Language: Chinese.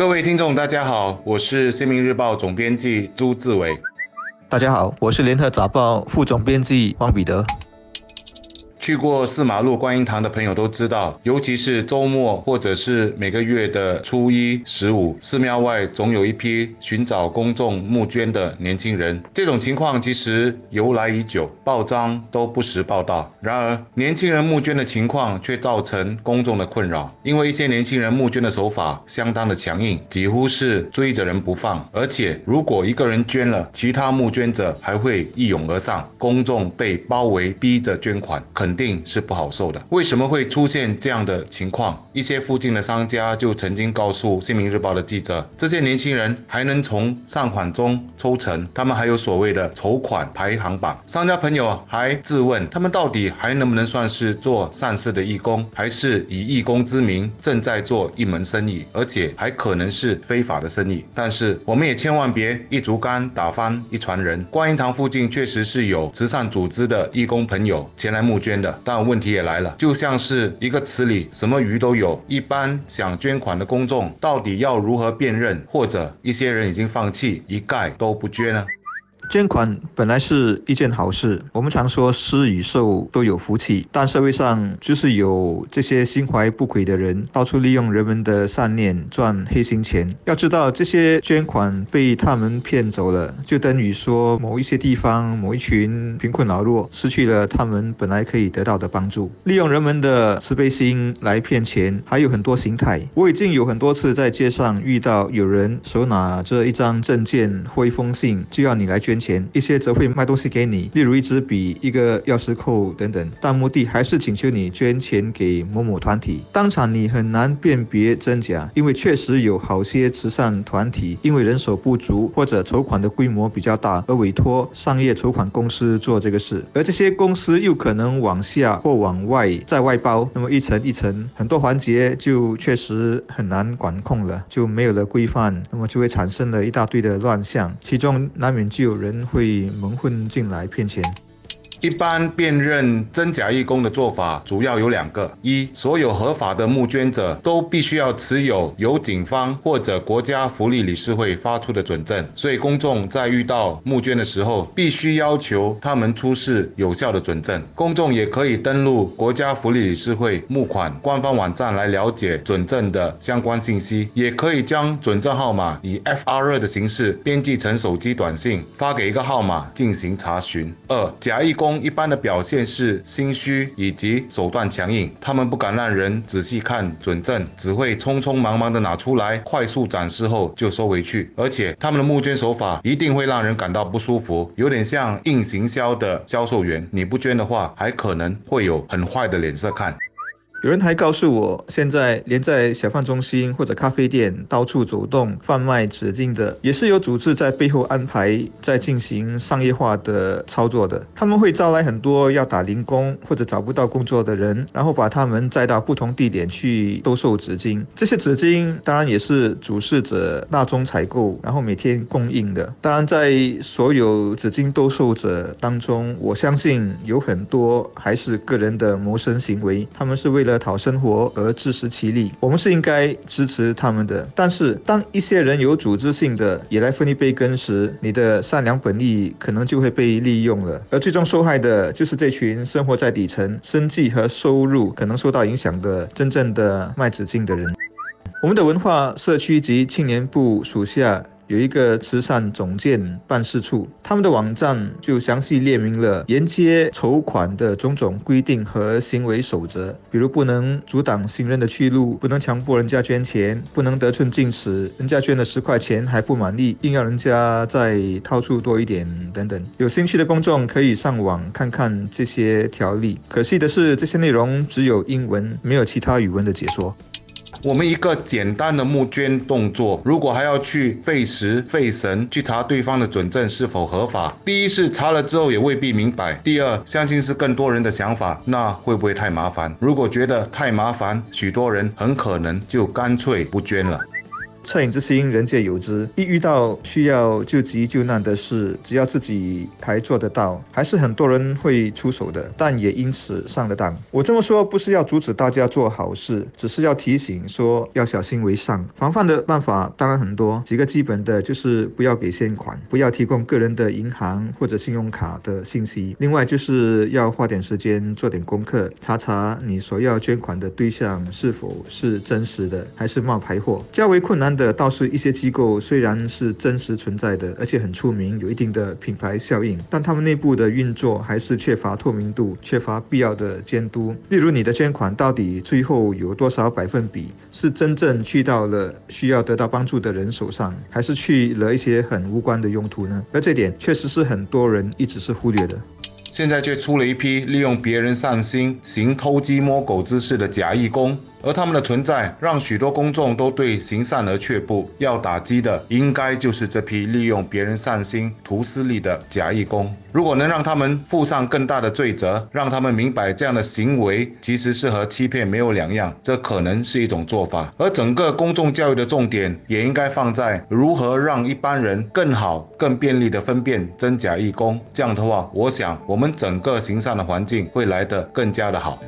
各位听众，大家好，我是《新民日报》总编辑朱志伟。大家好，我是《联合早报》副总编辑汪彼得。去过四马路观音堂的朋友都知道，尤其是周末或者是每个月的初一、十五，寺庙外总有一批寻找公众募捐的年轻人。这种情况其实由来已久，报章都不时报道。然而，年轻人募捐的情况却造成公众的困扰，因为一些年轻人募捐的手法相当的强硬，几乎是追着人不放。而且，如果一个人捐了，其他募捐者还会一涌而上，公众被包围，逼着捐款，肯。肯定是不好受的。为什么会出现这样的情况？一些附近的商家就曾经告诉《新民日报》的记者，这些年轻人还能从善款中抽成，他们还有所谓的筹款排行榜。商家朋友还质问，他们到底还能不能算是做善事的义工，还是以义工之名正在做一门生意，而且还可能是非法的生意？但是我们也千万别一竹竿打翻一船人。观音堂附近确实是有慈善组织的义工朋友前来募捐。但问题也来了，就像是一个池里什么鱼都有，一般想捐款的公众到底要如何辨认？或者一些人已经放弃，一概都不捐呢？捐款本来是一件好事，我们常说施与受都有福气，但社会上就是有这些心怀不轨的人，到处利用人们的善念赚黑心钱。要知道，这些捐款被他们骗走了，就等于说某一些地方某一群贫困老弱失去了他们本来可以得到的帮助，利用人们的慈悲心来骗钱，还有很多形态。我已经有很多次在街上遇到有人手拿着一张证件或一封信，就要你来捐。钱一些则会卖东西给你，例如一支笔、一个钥匙扣等等，但目的还是请求你捐钱给某某团体。当场你很难辨别真假，因为确实有好些慈善团体因为人手不足或者筹款的规模比较大而委托商业筹款公司做这个事，而这些公司又可能往下或往外再外包，那么一层一层，很多环节就确实很难管控了，就没有了规范，那么就会产生了一大堆的乱象，其中难免就有人。人会蒙混进来骗钱。一般辨认真假义工的做法主要有两个：一，所有合法的募捐者都必须要持有由警方或者国家福利理事会发出的准证，所以公众在遇到募捐的时候，必须要求他们出示有效的准证。公众也可以登录国家福利理事会募款官方网站来了解准证的相关信息，也可以将准证号码以 FR 的形式编辑成手机短信发给一个号码进行查询。二，假义工。一般的表现是心虚以及手段强硬，他们不敢让人仔细看准证，只会匆匆忙忙的拿出来，快速展示后就收回去。而且他们的募捐手法一定会让人感到不舒服，有点像硬行销的销售员。你不捐的话，还可能会有很坏的脸色看。有人还告诉我，现在连在小贩中心或者咖啡店到处走动贩卖纸巾的，也是有组织在背后安排，在进行商业化的操作的。他们会招来很多要打零工或者找不到工作的人，然后把他们载到不同地点去兜售纸巾。这些纸巾当然也是主事者大宗采购，然后每天供应的。当然，在所有纸巾兜售者当中，我相信有很多还是个人的谋生行为，他们是为了。讨生活而自食其力，我们是应该支持他们的。但是，当一些人有组织性的也来分一杯羹时，你的善良本意可能就会被利用了，而最终受害的就是这群生活在底层、生计和收入可能受到影响的真正的卖纸巾的人。我们的文化社区及青年部属下。有一个慈善总监办事处，他们的网站就详细列明了沿街筹款的种种规定和行为守则，比如不能阻挡行人的去路，不能强迫人家捐钱，不能得寸进尺，人家捐了十块钱还不满意，硬要人家再掏出多一点等等。有兴趣的公众可以上网看看这些条例。可惜的是，这些内容只有英文，没有其他语文的解说。我们一个简单的募捐动作，如果还要去费时费神去查对方的准证是否合法，第一是查了之后也未必明白，第二相信是更多人的想法，那会不会太麻烦？如果觉得太麻烦，许多人很可能就干脆不捐了。恻隐之心，人皆有之。一遇到需要救急救难的事，只要自己还做得到，还是很多人会出手的。但也因此上了当。我这么说不是要阻止大家做好事，只是要提醒说要小心为上。防范的办法当然很多，几个基本的就是不要给现款，不要提供个人的银行或者信用卡的信息。另外就是要花点时间做点功课，查查你所要捐款的对象是否是真实的，还是冒牌货。较为困难的倒是一些机构虽然是真实存在的，而且很出名，有一定的品牌效应，但他们内部的运作还是缺乏透明度，缺乏必要的监督。例如你的捐款到底最后有多少百分比是真正去到了需要得到帮助的人手上，还是去了一些很无关的用途呢？而这点确实是很多人一直是忽略的。现在却出了一批利用别人善心行偷鸡摸狗之事的假义工。而他们的存在，让许多公众都对行善而却步。要打击的，应该就是这批利用别人善心图私利的假义工。如果能让他们负上更大的罪责，让他们明白这样的行为其实是和欺骗没有两样，这可能是一种做法。而整个公众教育的重点，也应该放在如何让一般人更好、更便利地分辨真假义工。这样的话，我想我们整个行善的环境会来得更加的好。